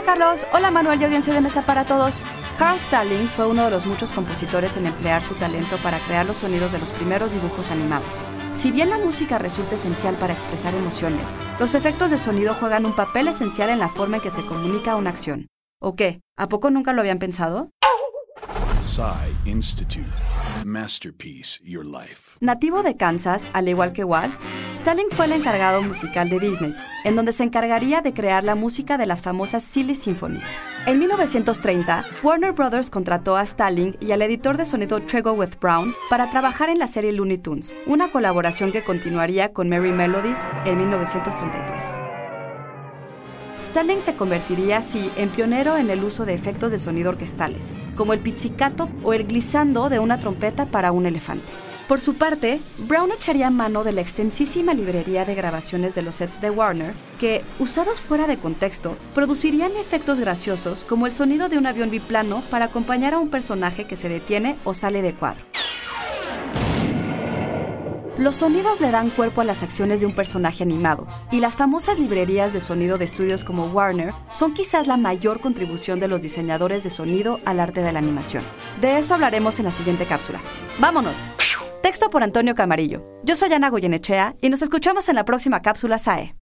Hola Carlos, hola Manuel y audiencia de mesa para todos. Carl Stalling fue uno de los muchos compositores en emplear su talento para crear los sonidos de los primeros dibujos animados. Si bien la música resulta esencial para expresar emociones, los efectos de sonido juegan un papel esencial en la forma en que se comunica una acción. ¿O qué? ¿A poco nunca lo habían pensado? Institute. Masterpiece Your Life. Nativo de Kansas, al igual que Walt, Stalling fue el encargado musical de Disney, en donde se encargaría de crear la música de las famosas Silly Symphonies. En 1930, Warner Brothers contrató a Stalling y al editor de sonido Trego with Brown para trabajar en la serie Looney Tunes, una colaboración que continuaría con Merry Melodies en 1933. Stalling se convertiría así en pionero en el uso de efectos de sonido orquestales, como el pizzicato o el glissando de una trompeta para un elefante. Por su parte, Brown echaría mano de la extensísima librería de grabaciones de los sets de Warner, que, usados fuera de contexto, producirían efectos graciosos como el sonido de un avión biplano para acompañar a un personaje que se detiene o sale de cuadro. Los sonidos le dan cuerpo a las acciones de un personaje animado, y las famosas librerías de sonido de estudios como Warner son quizás la mayor contribución de los diseñadores de sonido al arte de la animación. De eso hablaremos en la siguiente cápsula. ¡Vámonos! Texto por Antonio Camarillo. Yo soy Ana Goyenechea y nos escuchamos en la próxima cápsula SAE.